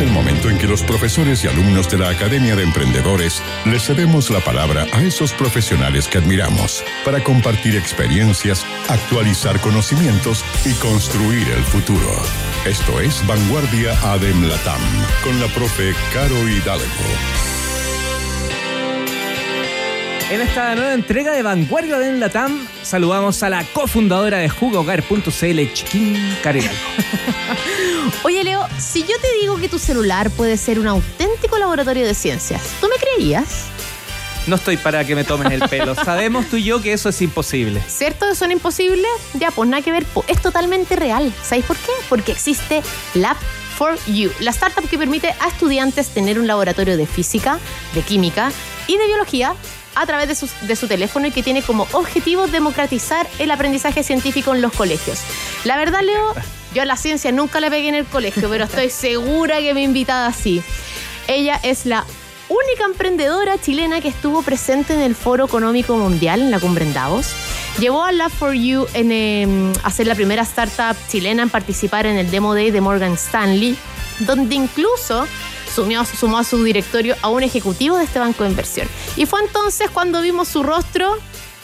El momento en que los profesores y alumnos de la Academia de Emprendedores les cedemos la palabra a esos profesionales que admiramos para compartir experiencias, actualizar conocimientos y construir el futuro. Esto es Vanguardia ADEM Latam con la profe Caro Hidalgo. En esta nueva entrega de Vanguardia de Latam, saludamos a la cofundadora de jugogar.cl, Chiquín Carelal. Oye, Leo, si yo te digo que tu celular puede ser un auténtico laboratorio de ciencias, ¿tú me creerías? No estoy para que me tomen el pelo. Sabemos tú y yo que eso es imposible. ¿Cierto que son imposibles? Ya, pues nada que ver. Es totalmente real. ¿Sabéis por qué? Porque existe Lab for You, la startup que permite a estudiantes tener un laboratorio de física, de química y de biología a través de su, de su, teléfono y que tiene como objetivo democratizar el aprendizaje científico en los colegios. La verdad, Leo, yo a la ciencia nunca le pegué en el colegio, pero estoy segura que me invitada así. Ella es la única emprendedora chilena que estuvo presente en el Foro Económico Mundial, en la cumbre en Davos. Llevó a Lab for You en, eh, a ser la primera startup chilena en participar en el Demo Day de Morgan Stanley, donde incluso sumió, sumó a su directorio a un ejecutivo de este banco de inversión. Y fue entonces cuando vimos su rostro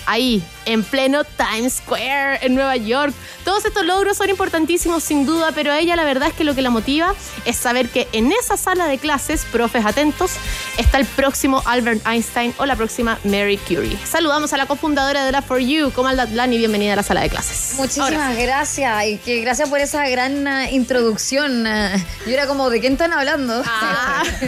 ahí, en pleno Times Square, en Nueva York. Todos estos logros son importantísimos sin duda, pero a ella la verdad es que lo que la motiva es saber que en esa sala de clases, profes atentos, está el próximo Albert Einstein o la próxima Mary Curie. Saludamos a la cofundadora de la For You, Comal Lani, bienvenida a la sala de clases. Muchísimas gracias y que gracias por esa gran uh, introducción. Uh, yo era como, ¿de quién están hablando? Ah.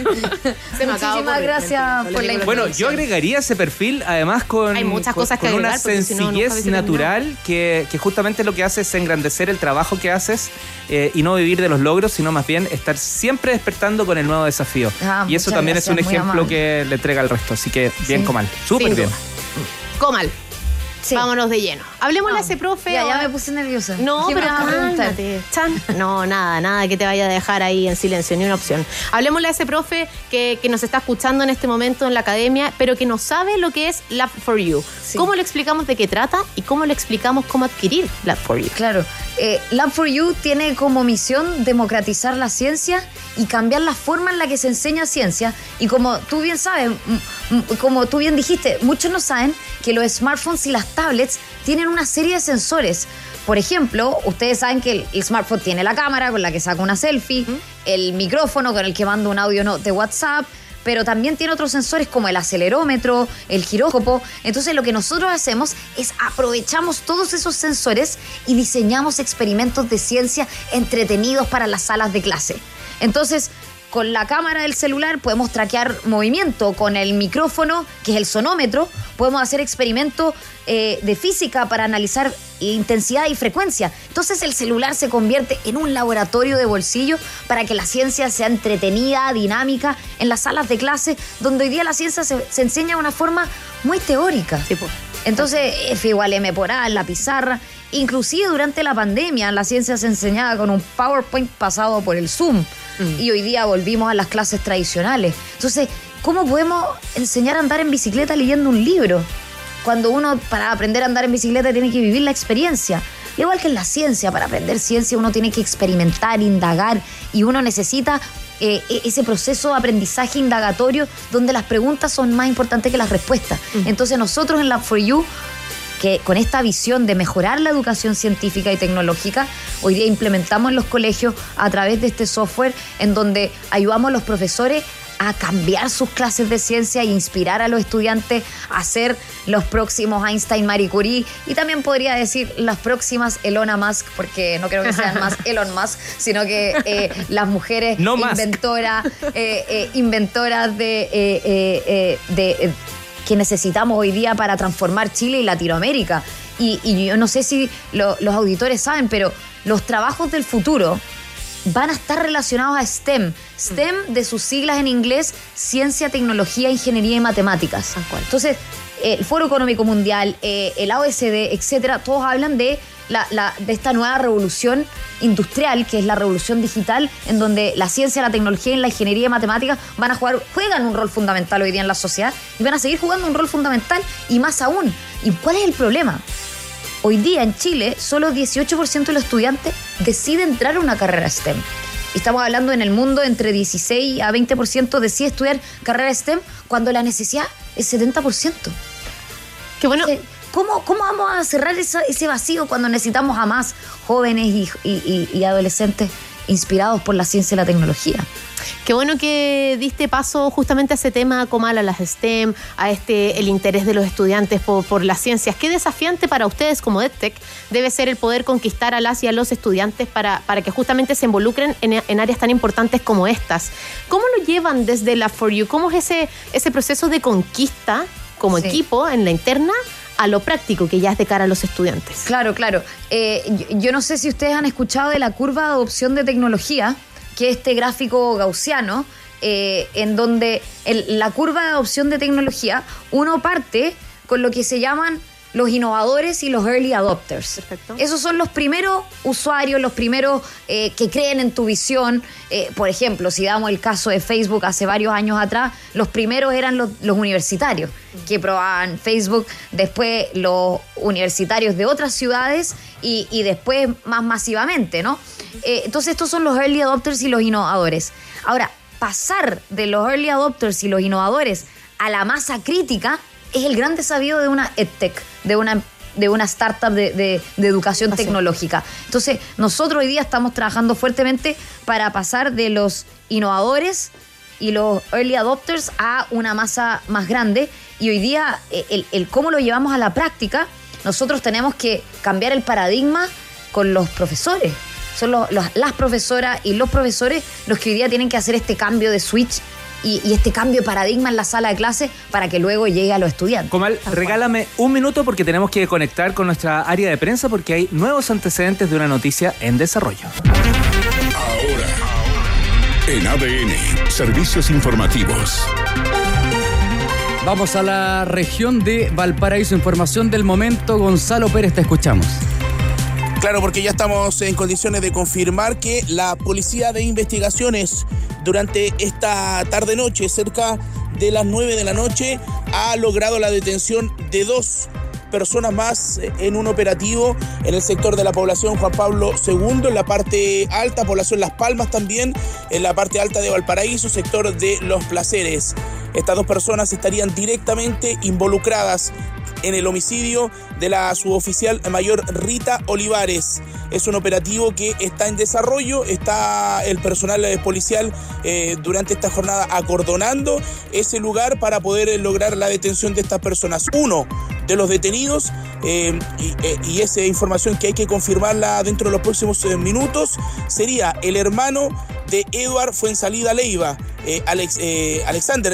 Muchísimas gracias por la introducción. Bueno, yo agregaría ese perfil además con... Hay muchas cosas que con agregar, una si no, natural que, que, justamente lo que hace es engrandecer el trabajo que haces eh, y no vivir de los logros, sino más bien estar siempre despertando con el nuevo desafío. Ah, y eso también gracias, es un ejemplo que le entrega al resto. Así que bien, sí. Comal. Súper bien. Comal. Sí. Vámonos de lleno. Hablemos a ese profe. Ya, ya me puse nerviosa. No, pero cálmate. No, nada, nada que te vaya a dejar ahí en silencio, ni una opción. Hablemosle a ese profe que, que, nos está escuchando en este momento en la academia, pero que no sabe lo que es Lab for You. Sí. ¿Cómo le explicamos de qué trata y cómo le explicamos cómo adquirir Lab for You? Claro. Eh, Lab for You tiene como misión democratizar la ciencia y cambiar la forma en la que se enseña ciencia. Y como tú bien sabes, como tú bien dijiste, muchos no saben que los smartphones y las tablets tienen una serie de sensores. Por ejemplo, ustedes saben que el, el smartphone tiene la cámara con la que saca una selfie, ¿Mm? el micrófono con el que manda un audio de WhatsApp, pero también tiene otros sensores como el acelerómetro, el giróscopo. Entonces lo que nosotros hacemos es aprovechamos todos esos sensores y diseñamos experimentos de ciencia entretenidos para las salas de clase. Entonces, con la cámara del celular podemos traquear movimiento, con el micrófono, que es el sonómetro, podemos hacer experimentos eh, de física para analizar intensidad y frecuencia. Entonces el celular se convierte en un laboratorio de bolsillo para que la ciencia sea entretenida, dinámica, en las salas de clase, donde hoy día la ciencia se, se enseña de una forma muy teórica. Sí, pues. Entonces, F igual M por A la pizarra. Inclusive durante la pandemia la ciencia se enseñaba con un PowerPoint pasado por el Zoom. Mm. Y hoy día volvimos a las clases tradicionales. Entonces, ¿cómo podemos enseñar a andar en bicicleta leyendo un libro? Cuando uno para aprender a andar en bicicleta tiene que vivir la experiencia. Igual que en la ciencia, para aprender ciencia uno tiene que experimentar, indagar y uno necesita eh, ese proceso de aprendizaje indagatorio donde las preguntas son más importantes que las respuestas. Mm. Entonces nosotros en la For You que con esta visión de mejorar la educación científica y tecnológica, hoy día implementamos en los colegios a través de este software en donde ayudamos a los profesores a cambiar sus clases de ciencia e inspirar a los estudiantes a ser los próximos Einstein, Marie Curie y también podría decir las próximas Elona Musk, porque no creo que sean más Elon Musk, sino que eh, las mujeres no inventoras, eh, eh, inventoras de, de que necesitamos hoy día para transformar Chile y Latinoamérica. Y, y yo no sé si lo, los auditores saben, pero los trabajos del futuro van a estar relacionados a STEM. STEM de sus siglas en inglés, ciencia, tecnología, ingeniería y matemáticas. Entonces, el Foro Económico Mundial, eh, el AOSD, etcétera, todos hablan de, la, la, de esta nueva revolución industrial, que es la revolución digital, en donde la ciencia, la tecnología y la ingeniería y matemáticas van a jugar, juegan un rol fundamental hoy día en la sociedad y van a seguir jugando un rol fundamental y más aún. ¿Y cuál es el problema? Hoy día en Chile, solo 18% de los estudiantes deciden entrar a una carrera STEM. estamos hablando en el mundo entre 16 a 20% decide estudiar carrera STEM cuando la necesidad es 70%. Qué bueno. ¿Cómo, ¿Cómo, vamos a cerrar ese vacío cuando necesitamos a más jóvenes y adolescentes inspirados por la ciencia y la tecnología? Qué bueno que diste paso justamente a ese tema, Comal, a las STEM, a este el interés de los estudiantes por, las ciencias. Qué desafiante para ustedes como EdTech debe ser el poder conquistar a las y a los estudiantes para, para que justamente se involucren en, áreas tan importantes como estas. ¿Cómo lo llevan desde la For You? ¿Cómo es ese, ese proceso de conquista como equipo en la interna a lo práctico que ya es de cara a los estudiantes. Claro, claro. Eh, yo, no sé si ustedes han escuchado de la curva de adopción de tecnología, que este gráfico gaussiano, eh, en donde la curva de adopción de tecnología, uno parte con lo que se llaman los innovadores y los early adopters. Perfecto. Esos son los primeros usuarios, los primeros eh, que creen en tu visión. Eh, por ejemplo, si damos el caso de Facebook hace varios años atrás, los primeros eran los, universitarios que probaban Facebook, después los universitarios de otras ciudades y, y después más masivamente, ¿no? Eh, entonces estos son los early adopters y los innovadores. Ahora, pasar de los early adopters y los innovadores a la masa crítica es el gran desafío de una EdTech, de una de una startup de, educación tecnológica. Entonces, nosotros hoy día estamos trabajando fuertemente para pasar de los innovadores y los early adopters a una masa más grande. Y hoy día, eh, el, cómo lo llevamos a la práctica, nosotros tenemos que cambiar el paradigma con los profesores. Son las profesoras y los profesores los que hoy día tienen que hacer este cambio de switch y, este cambio de paradigma en la sala de clase para que luego llegue a los estudiantes. Comal, regálame un minuto porque tenemos que conectar con nuestra área de prensa porque hay nuevos antecedentes de una noticia en desarrollo. Ahora, en ADN, servicios informativos. Vamos a la región de Valparaíso. Información del momento. Gonzalo Pérez, te escuchamos. Claro, porque ya estamos en condiciones de confirmar que la Policía de Investigaciones durante esta tarde-noche, cerca de las 9 de la noche, ha logrado la detención de dos personas más en un operativo en el sector de la población Juan Pablo II, en la parte alta, población Las Palmas también, en la parte alta de Valparaíso, sector de Los Placeres. Estas dos personas estarían directamente involucradas en el homicidio de la suboficial mayor Rita Olivares. Es un operativo que está en desarrollo, está el personal policial eh, durante esta jornada acordonando ese lugar para poder lograr la detención de estas personas. Uno de los detenidos, eh, eh, y, esa información que hay que confirmarla dentro de los próximos minutos, sería el hermano de Edward Fuensalida Leiva, Alex, Alexander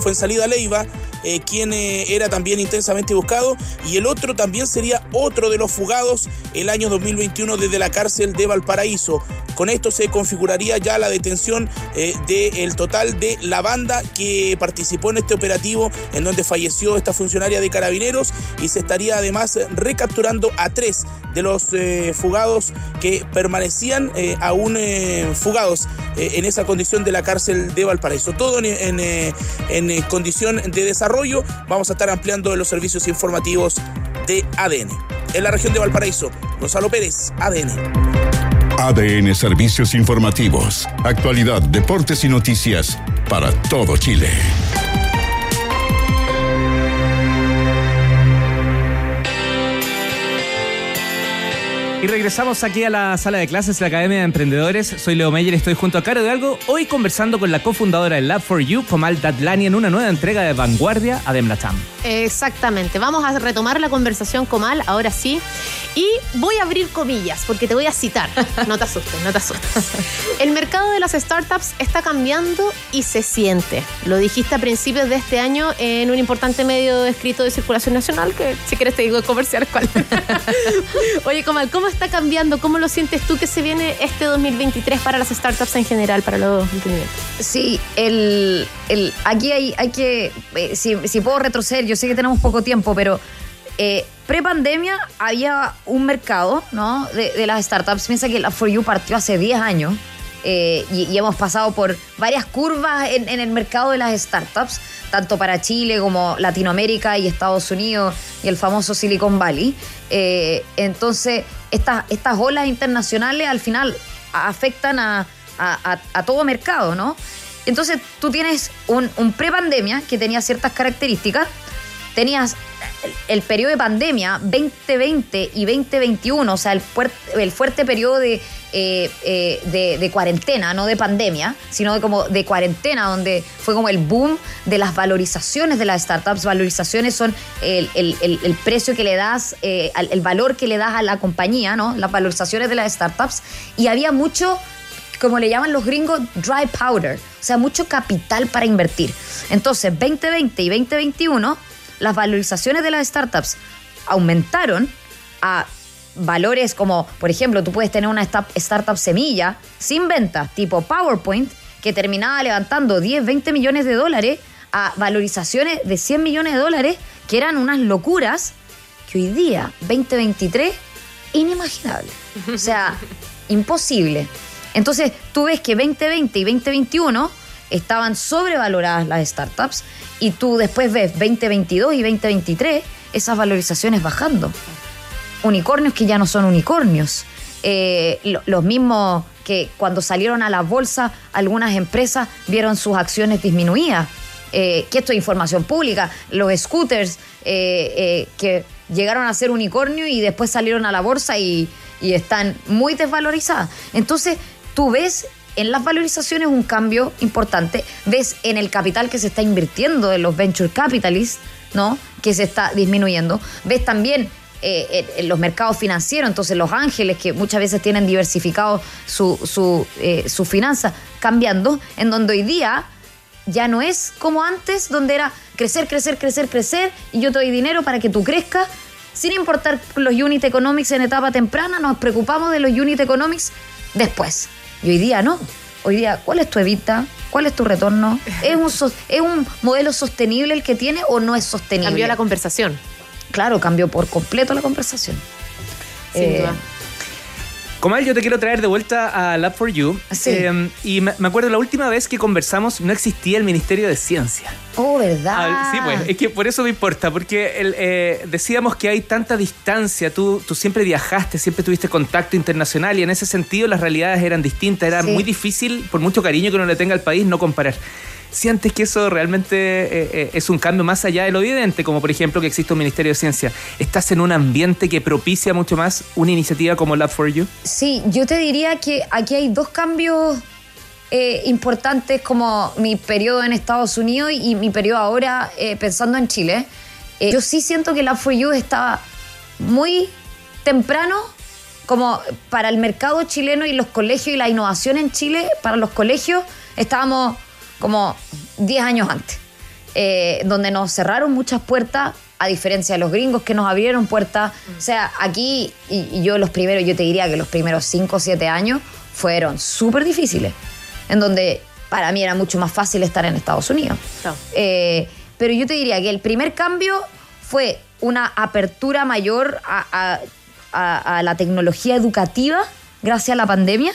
Fuensalida Leiva, eh, quien eh, era también intensamente buscado, y el otro también sería otro de los fugados el año 2021 desde la cárcel de Valparaíso. Con esto se configuraría ya la detención eh, del total de la banda que participó en este operativo en donde falleció esta funcionaria de carabineros y se estaría además recapturando a tres de los fugados que permanecían aún fugados en esa condición de la cárcel de Valparaíso. Todo en, en condición de desarrollo vamos a estar ampliando los servicios informativos de ADN. En la región de Valparaíso, Gonzalo Pérez, ADN. ADN Servicios Informativos. Actualidad, deportes y noticias para todo Chile. Y regresamos aquí a la sala de clases de la Academia de Emprendedores. Soy Leo Meyer, estoy junto a Caro de Algo, hoy conversando con la cofundadora de Lab for You, Comal Datlani, en una nueva entrega de Vanguardia a Demlatam. Exactamente, vamos a retomar la conversación, Comal, ahora sí. Y voy a abrir comillas, porque te voy a citar. No te asustes, no te asustes. El mercado de las startups está cambiando y se siente. Lo dijiste a principios de este año en un importante medio escrito de circulación nacional, que si quieres te digo comercial cuál. Oye, Comal, ¿cómo está cambiando? ¿Cómo lo sientes tú que se viene este 2023 para las startups en general, para los emprendimientos? Sí, el, el, aquí hay, hay que, eh, si, si, puedo retroceder, yo sé que tenemos poco tiempo, pero eh, pre-pandemia había un mercado ¿no? de, las startups. Piensa que la For You partió hace 10 años. Eh, y, hemos pasado por varias curvas en, el mercado de las startups, tanto para Chile como Latinoamérica y Estados Unidos y el famoso Silicon Valley. Entonces, estas, estas olas internacionales al final afectan a, a, todo mercado, ¿no? Entonces tú tienes un, un pre-pandemia que tenía ciertas características, tenías el, periodo de pandemia 2020 y 2021, o sea, el, fuerte, el fuerte periodo eh, eh, de, cuarentena, no de pandemia, sino de como de cuarentena, donde fue como el boom de las valorizaciones de las startups. Valorizaciones son el, precio que le das, eh, el valor que le das a la compañía, ¿no? Las valorizaciones de las startups. Y había mucho como le llaman los gringos, dry powder, o sea, mucho capital para invertir. Entonces, 2020 y 2021 las valorizaciones de las startups aumentaron a valores como, por ejemplo, tú puedes tener una startup semilla sin venta, tipo PowerPoint, que terminaba levantando 10, 20 millones de dólares a valorizaciones de 100 millones de dólares, que eran unas locuras que hoy día, 2023, inimaginable. O sea, imposible. Entonces, tú ves que 2020 y 2021 estaban sobrevaloradas las startups y tú después ves 2022 y 2023 esas valorizaciones bajando. Unicornios que ya no son unicornios. Eh, los mismos que cuando salieron a la bolsa algunas empresas vieron sus acciones disminuidas. Eh, que esto es información pública. Los scooters eh, que llegaron a ser unicornio y después salieron a la bolsa y, y están muy desvalorizadas. Entonces, tú ves en las valorizaciones un cambio importante. Ves en el capital que se está invirtiendo en los venture capitalists, ¿no? Que se está disminuyendo. Ves también eh, en los mercados financieros, entonces los ángeles que muchas veces tienen diversificado su, su, eh, su finanza, cambiando, en donde hoy día ya no es como antes, donde era crecer, crecer, crecer, crecer, y yo te doy dinero para que tú crezcas, sin importar los unit economics en etapa temprana, nos preocupamos de los unit economics después. Y hoy día no. Hoy día, ¿cuál es tu evita? ¿Cuál es tu retorno? ¿Es un, ¿Es un modelo sostenible el que tiene o no es sostenible? Cambió la conversación. Claro, cambió por completo la conversación. Sin eh, duda. Comal, yo te quiero traer de vuelta a Lab for You. Sí. Em, y me acuerdo la última vez que conversamos no existía el Ministerio de Ciencia. Oh, ¿verdad? sí, pues, es que por eso me importa, porque eh, decíamos que hay tanta distancia, tú, tú siempre viajaste, siempre tuviste contacto internacional y en ese sentido las realidades eran distintas, era muy difícil, por mucho cariño que uno le tenga al país, no comparar sientes que eso realmente eh, eh, es un cambio más allá de lo evidente, como por ejemplo que existe un Ministerio de Ciencia. ¿Estás en un ambiente que propicia mucho más una iniciativa como Lab for You? Sí, yo te diría que aquí hay dos cambios eh, importantes como mi periodo en Estados Unidos y mi periodo ahora pensando en Chile. yo sí siento que Lab for You estaba muy temprano como para el mercado chileno y los colegios y la innovación en Chile, para los colegios, estábamos como 10 años antes, eh, donde nos cerraron muchas puertas, a diferencia de los gringos que nos abrieron puertas. O sea, aquí, y, yo los primeros, yo te diría que los primeros 5 o 7 años fueron súper difíciles, en donde para mí era mucho más fácil estar en Estados Unidos. Eh, pero yo te diría que el primer cambio fue una apertura mayor a la tecnología educativa gracias a la pandemia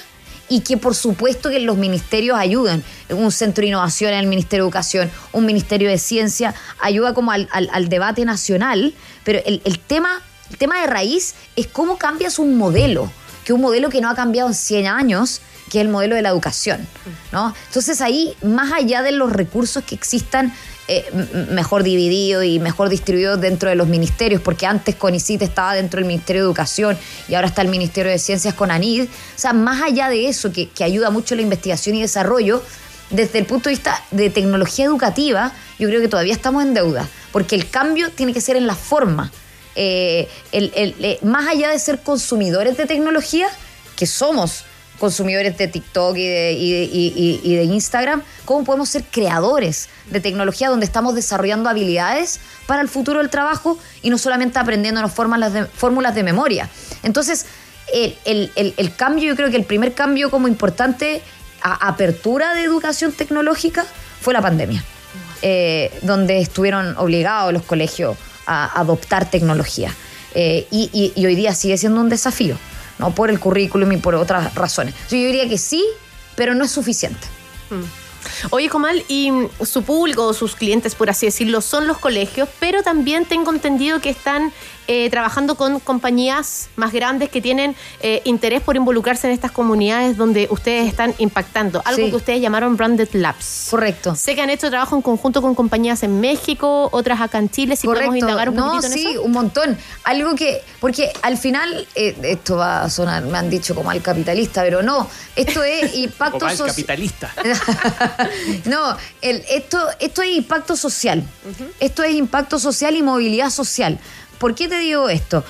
y que por supuesto que los ministerios ayuden. Un centro de innovación en el Ministerio de Educación, un Ministerio de Ciencia, ayuda como al, debate nacional, pero el, tema, el tema de raíz es cómo cambias un modelo, que un modelo que no ha cambiado en 100 años, que es el modelo de la educación. ¿no? Entonces ahí, más allá de los recursos que existan eh, mejor dividido y mejor distribuido dentro de los ministerios, porque antes CONICIT estaba dentro del Ministerio de Educación y ahora está el Ministerio de Ciencias con ANID. O sea, más allá de eso, que, ayuda mucho la investigación y desarrollo, desde el punto de vista de tecnología educativa, yo creo que todavía estamos en deuda, porque el cambio tiene que ser en la forma. Eh, eh, más allá de ser consumidores de tecnología, que somos consumidores de TikTok y de, Instagram, cómo podemos ser creadores de tecnología donde estamos desarrollando habilidades para el futuro del trabajo y no solamente aprendiéndonos fórmulas de, fórmulas de memoria. Entonces, el, cambio, yo creo que el primer cambio como importante a apertura de educación tecnológica fue la pandemia, eh, donde estuvieron obligados los colegios a adoptar tecnología. Eh, y hoy día sigue siendo un desafío. ¿No? Por el currículum y por otras razones. Yo diría que sí, pero no es suficiente. Mm. Oye, Comal, y su público, sus clientes, por así decirlo, son los colegios, pero también tengo entendido que están eh, trabajando con compañías más grandes que tienen eh, interés por involucrarse en estas comunidades donde ustedes están impactando. Algo que ustedes llamaron Branded Labs. Correcto. Sé que han hecho trabajo en conjunto con compañías en México, otras acá en Chile. Si podemos indagar un no, sí, un montón. Algo que, porque al final, eh, esto va a sonar, me han dicho como al capitalista, pero no, esto es impacto social. capitalista. no, el, esto, esto es impacto social. Esto es impacto social y movilidad social. ¿Por qué te digo esto?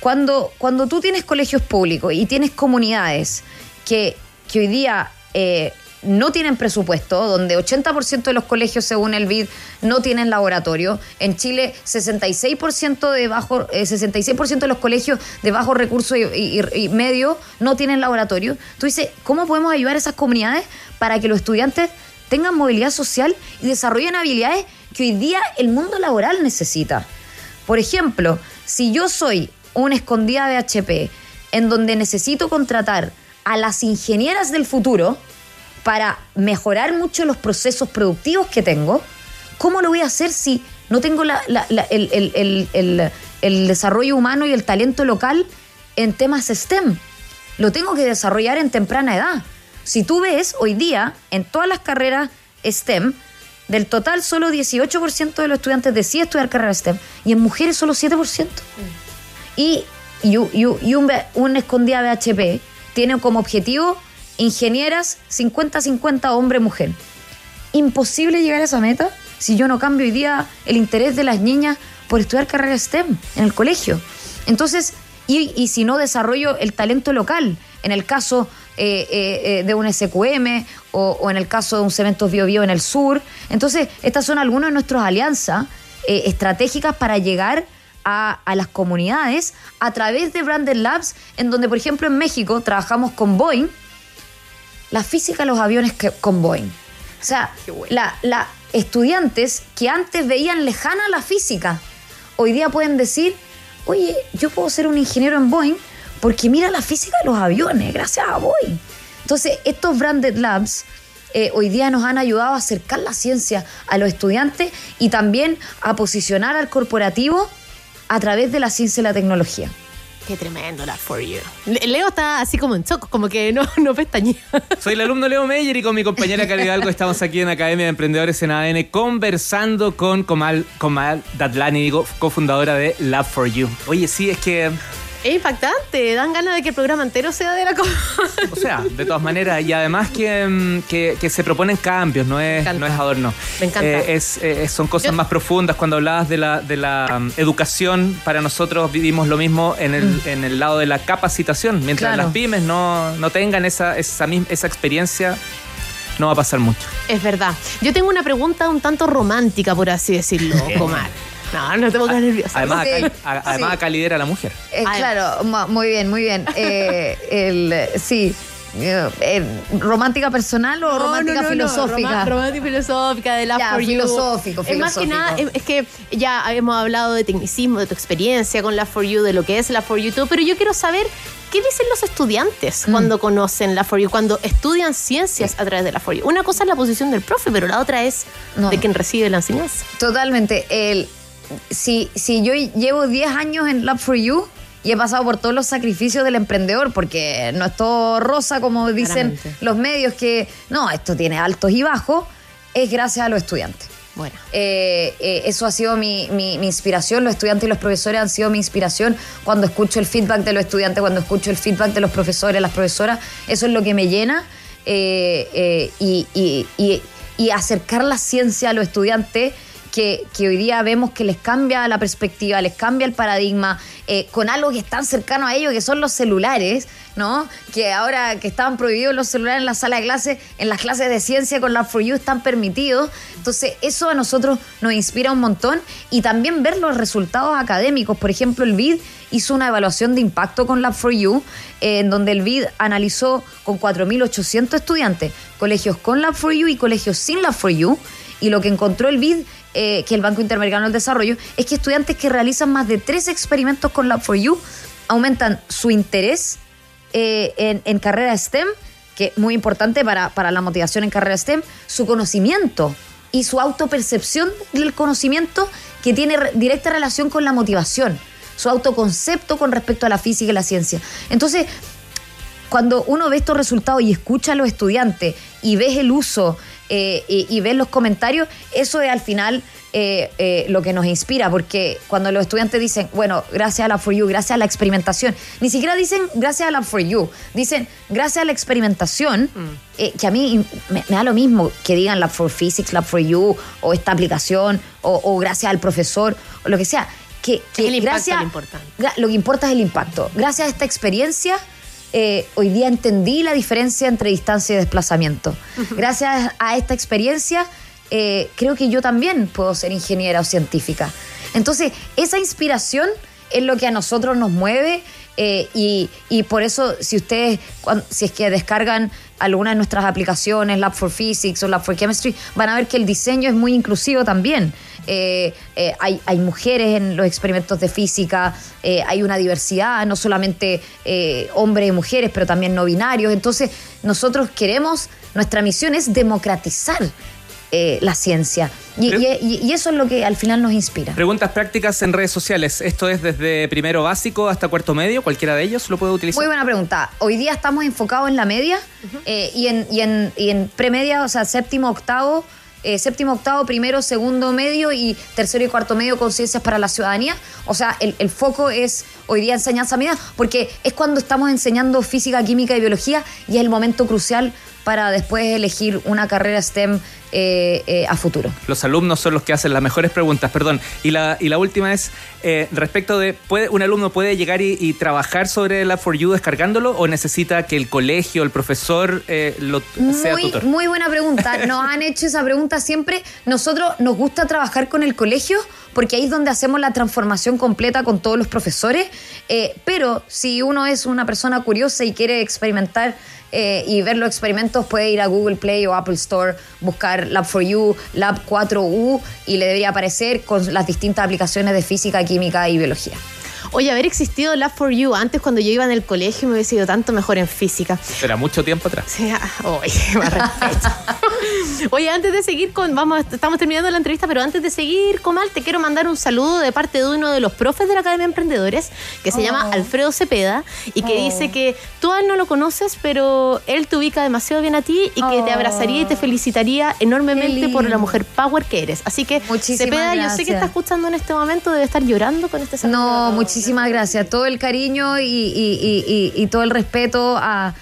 Cuando, cuando tú tienes colegios públicos y tienes comunidades que, que hoy día eh, no tienen presupuesto, donde 80% de los colegios, según el BID, no tienen laboratorio. En Chile, 66% de bajo, 66% eh, de los colegios de bajo recurso y, medio no tienen laboratorio. Tú dices, ¿cómo podemos ayudar a esas comunidades para que los estudiantes tengan movilidad social y desarrollen habilidades que hoy día el mundo laboral necesita? Por ejemplo, si yo soy una escondida de HP en donde necesito contratar a las ingenieras del futuro para mejorar mucho los procesos productivos que tengo, ¿cómo lo voy a hacer si no tengo el, desarrollo humano y el talento local en temas STEM? Lo tengo que desarrollar en temprana edad. Si tú ves hoy día en todas las carreras STEM, del total, solo 18% de los estudiantes deciden estudiar carrera STEM y en mujeres solo 7%. Y, y, un, un escondida BHP tiene como objetivo ingenieras 50-50 hombre-mujer. Imposible llegar a esa meta si yo no cambio hoy día el interés de las niñas por estudiar carrera STEM en el colegio. Entonces, y, y si no desarrollo el talento local, en el caso eh, eh, eh, de un SQM o, en el caso de un Cementos Bio, Bio en el sur. Entonces, estas son algunas de nuestras alianzas estratégicas para llegar a, las comunidades a través de Branded Labs, en donde, por ejemplo, en México trabajamos con Boeing, la física de los aviones que, con Boeing. O sea, la, la, estudiantes que antes veían lejana la física, hoy día pueden decir, oye, yo puedo ser un ingeniero en Boeing porque mira la física de los aviones, gracias a Boeing. Entonces, estos branded labs eh, hoy día nos han ayudado a acercar la ciencia a los estudiantes y también a posicionar al corporativo a través de la ciencia y la tecnología. Qué tremendo la For You. Leo está así como en shock, como que no, no pestañea. Soy el alumno Leo Meyer y con mi compañera Cari Algo estamos aquí en Academia de Emprendedores en ADN conversando con Comal, Comal Datlani, digo, cofundadora de Lab For You. Oye, sí, es que es impactante, dan ganas de que el programa entero sea de la cosa. O sea, de todas maneras, y además que, mm, se proponen cambios, no es, no es adorno. Me encanta. Eh, es, son cosas más profundas. Cuando hablabas de la, de la mm, educación, para nosotros vivimos lo mismo en el, mm. en el lado de la capacitación. Mientras las pymes no, no tengan esa, esa, esa experiencia, no va a pasar mucho. Es verdad. Yo tengo una pregunta un tanto romántica, por así decirlo, Omar. No, no te pongas nerviosa. Además, acá, lidera la mujer. Eh, claro, muy bien, muy bien. Eh, el, sí. Eh, ¿Romántica personal o romántica filosófica? romántica filosófica, de la ya, for filosófico, you. Es más que nada, es, que ya hemos hablado de tecnicismo, de tu experiencia con la For You, de lo que es la For You, todo, pero yo quiero saber qué dicen los estudiantes mm. cuando conocen la For You, cuando estudian ciencias a través de la For You. Una cosa es la posición del profe, pero la otra es de quien recibe la enseñanza. Totalmente. El si, si yo llevo 10 años en Lab for You y he pasado por todos los sacrificios del emprendedor, porque no es todo rosa como dicen los medios, que no, esto tiene altos y bajos, es gracias a los estudiantes. Bueno. Eh, eh, eso ha sido mi, inspiración, los estudiantes y los profesores han sido mi inspiración cuando escucho el feedback de los estudiantes, cuando escucho el feedback de los profesores, las profesoras, eso es lo que me llena eh, y, y acercar la ciencia a los estudiantes que, hoy día vemos que les cambia la perspectiva, les cambia el paradigma, eh, con algo que es tan cercano a ellos, que son los celulares, ¿no? Que ahora que estaban prohibidos los celulares en la sala de clase, en las clases de ciencia con la For You están permitidos. Entonces, eso a nosotros nos inspira un montón y también ver los resultados académicos. Por ejemplo, el BID hizo una evaluación de impacto con la For You, eh, en donde el BID analizó con 4.800 estudiantes, colegios con la For You y colegios sin la For You. Y lo que encontró el BID eh, que el Banco Interamericano del Desarrollo, es que estudiantes que realizan más de tres experimentos con Lab4U aumentan su interés eh, en, carrera STEM que es muy importante para, para la motivación en carrera STEM, su conocimiento y su autopercepción del conocimiento que tiene directa relación con la motivación, su autoconcepto con respecto a la física y la ciencia. Entonces, cuando uno ve estos resultados y escucha a los estudiantes y ves el uso eh, y, ves los comentarios, eso es al final eh, eh, lo que nos inspira, porque cuando los estudiantes dicen, bueno, gracias a la For You, gracias a la experimentación, ni siquiera dicen gracias a la For You, dicen gracias a la experimentación, mm. que a mí me, da lo mismo que digan la For Physics, la For You, o esta aplicación, o, gracias al profesor, o lo que sea. Que, que el gracias, lo que importa es el impacto. Gracias a esta experiencia, eh, hoy día entendí la diferencia entre distancia y desplazamiento. Gracias a esta experiencia, eh, creo que yo también puedo ser ingeniera o científica. Entonces, esa inspiración es lo que a nosotros nos mueve eh, y, por eso si ustedes, si es que descargan alguna de nuestras aplicaciones, Lab for Physics o Lab for Chemistry, van a ver que el diseño es muy inclusivo también. Eh, eh, hay, hay, mujeres en los experimentos de física, eh, hay una diversidad, no solamente hombres y mujeres, pero también no binarios. Entonces, nosotros queremos, nuestra misión es democratizar la ciencia. Y, eso es lo que al final nos inspira. Preguntas prácticas en redes sociales. ¿Esto es desde primero básico hasta cuarto medio? ¿Cualquiera de ellos lo puede utilizar? Muy buena pregunta. Hoy día estamos enfocados en la media y, en, y, en, y en premedia, o sea, séptimo, octavo eh, séptimo, octavo, primero, segundo medio y tercero y cuarto medio con ciencias para la ciudadanía. O sea, el, el foco es hoy día enseñanza media, porque es cuando estamos enseñando física, química y biología y es el momento crucial para después elegir una carrera STEM eh, eh, a futuro. Los alumnos son los que hacen las mejores preguntas, perdón. Y la, y la última es, eh, respecto de, ¿puede, ¿un alumno puede llegar y, trabajar sobre el App 4 u descargándolo o necesita que el colegio, el profesor lo sea tutor? Muy buena pregunta. Nos han hecho esa pregunta siempre. Nosotros nos gusta trabajar con el colegio porque ahí es donde hacemos la transformación completa con todos los profesores. pero si uno es una persona curiosa y quiere experimentar eh, y ver los experimentos, puede ir a Google Play o Apple Store, buscar Lab4U, Lab 4U y le debería aparecer con las distintas aplicaciones de física, química y biología. Oye, haber existido Lab for You antes cuando yo iba en el colegio me hubiese sido tanto mejor en física. Era mucho tiempo atrás. Sí, ah, oye, más respeto. Oye, antes de seguir con, vamos, estamos terminando la entrevista, pero antes de seguir, Comal, te quiero mandar un saludo de parte de uno de los profes de la Academia de Emprendedores, que se llama oh. Alfredo Cepeda, y que dice oh. que tú a él no lo conoces, pero él te ubica demasiado bien a ti y que te oh. abrazaría y te felicitaría enormemente por la mujer power que eres. Así que, Cepeda, yo sé que está escuchando en este momento, debe estar llorando con este saludo. No, muchísimas Muchísimas gracias. Todo el cariño y, todo el respeto a,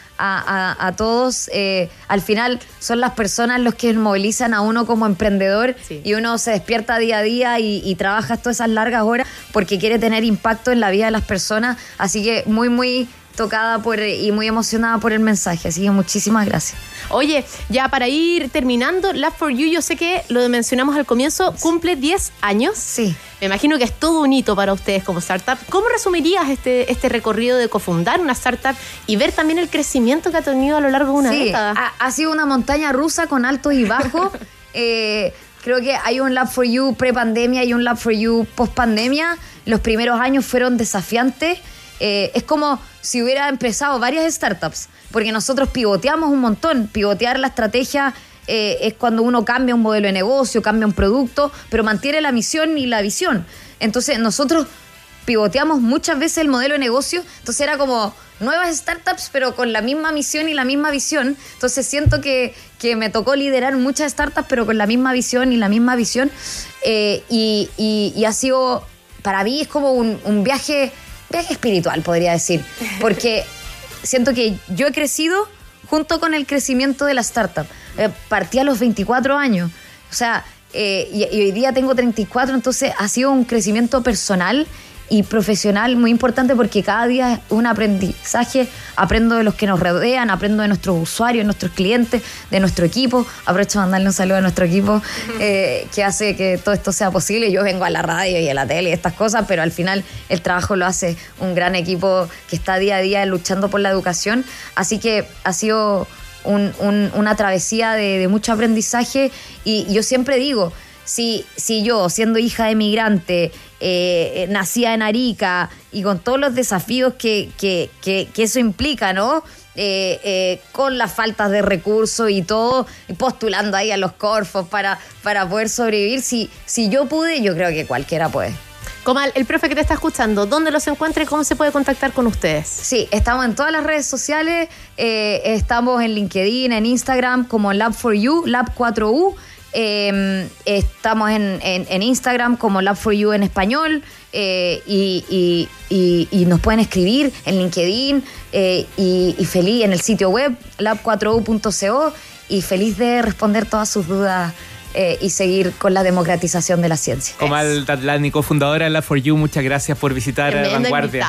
todos. Eh, al final son las personas los que movilizan a uno como emprendedor y uno se despierta día a día y, trabaja todas esas largas horas porque quiere tener impacto en la vida de las personas. Así que muy, muy tocada por, y muy emocionada por el mensaje. Así que muchísimas gracias. Oye, ya para ir terminando, Love for You, yo sé que lo mencionamos al comienzo, cumple 10 años. Sí. Me imagino que es todo un hito para ustedes como startup. ¿Cómo resumirías este, este recorrido de cofundar una startup y ver también el crecimiento que ha tenido a lo largo de una sí, década? Ha, ha sido una montaña rusa con altos y bajos. eh, creo que hay un Lab for You pre-pandemia y un Lab for You post-pandemia. Los primeros años fueron desafiantes. Eh, es como si hubiera empezado varias startups, porque nosotros pivoteamos un montón. Pivotear la estrategia eh, es cuando uno cambia un modelo de negocio, cambia un producto, pero mantiene la misión y la visión. Entonces nosotros pivoteamos muchas veces el modelo de negocio, entonces era como nuevas startups, pero con la misma misión y la misma visión. Entonces siento que, me tocó liderar muchas startups, pero con la misma visión y la misma visión. Eh, y, ha sido, para mí es como un viaje viaje espiritual, podría decir, porque siento que yo he crecido junto con el crecimiento de la startup. Eh, partí a los 24 años, o sea, eh, y, y, hoy día tengo 34, entonces ha sido un crecimiento personal y profesional muy importante porque cada día es un aprendizaje. Aprendo de los que nos rodean, aprendo de nuestros usuarios, nuestros clientes, de nuestro equipo. Aprovecho de mandarle un saludo a nuestro equipo eh, que hace que todo esto sea posible. Yo vengo a la radio y a la tele y estas cosas, pero al final el trabajo lo hace un gran equipo que está día a día luchando por la educación. Así que ha sido una travesía de, mucho aprendizaje y yo siempre digo, si, si yo, siendo hija de migrante, eh, nacida en Arica y con todos los desafíos que, que, que, que eso implica, ¿no? Eh, eh, con las faltas de recursos y todo, postulando ahí a los corfos para, para poder sobrevivir. Si, si yo pude, yo creo que cualquiera puede. Comal, el profe que te está escuchando, ¿dónde los encuentra y cómo se puede contactar con ustedes? Sí, estamos en todas las redes sociales, eh, estamos en LinkedIn, en Instagram como Lab4U, Lab4U. Em, estamos en, Instagram como Lab4U en español y, nos pueden escribir en LinkedIn y, feliz en el sitio web lab4u.co y feliz de responder todas sus dudas eh, y seguir con la democratización de la ciencia. Comal Tatlánico, fundadora de la For You, muchas gracias por visitar Vanguardia.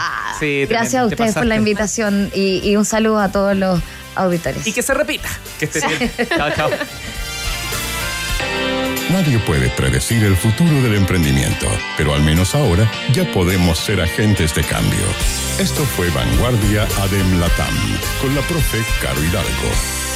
gracias a ustedes por la invitación y, un saludo a todos los auditores. Y que se repita. Que esté bien. chao, chao. Nadie puede predecir el futuro del emprendimiento, pero al menos ahora ya podemos ser agentes de cambio. Esto fue Vanguardia Adem Latam, con la profe Caro Hidalgo.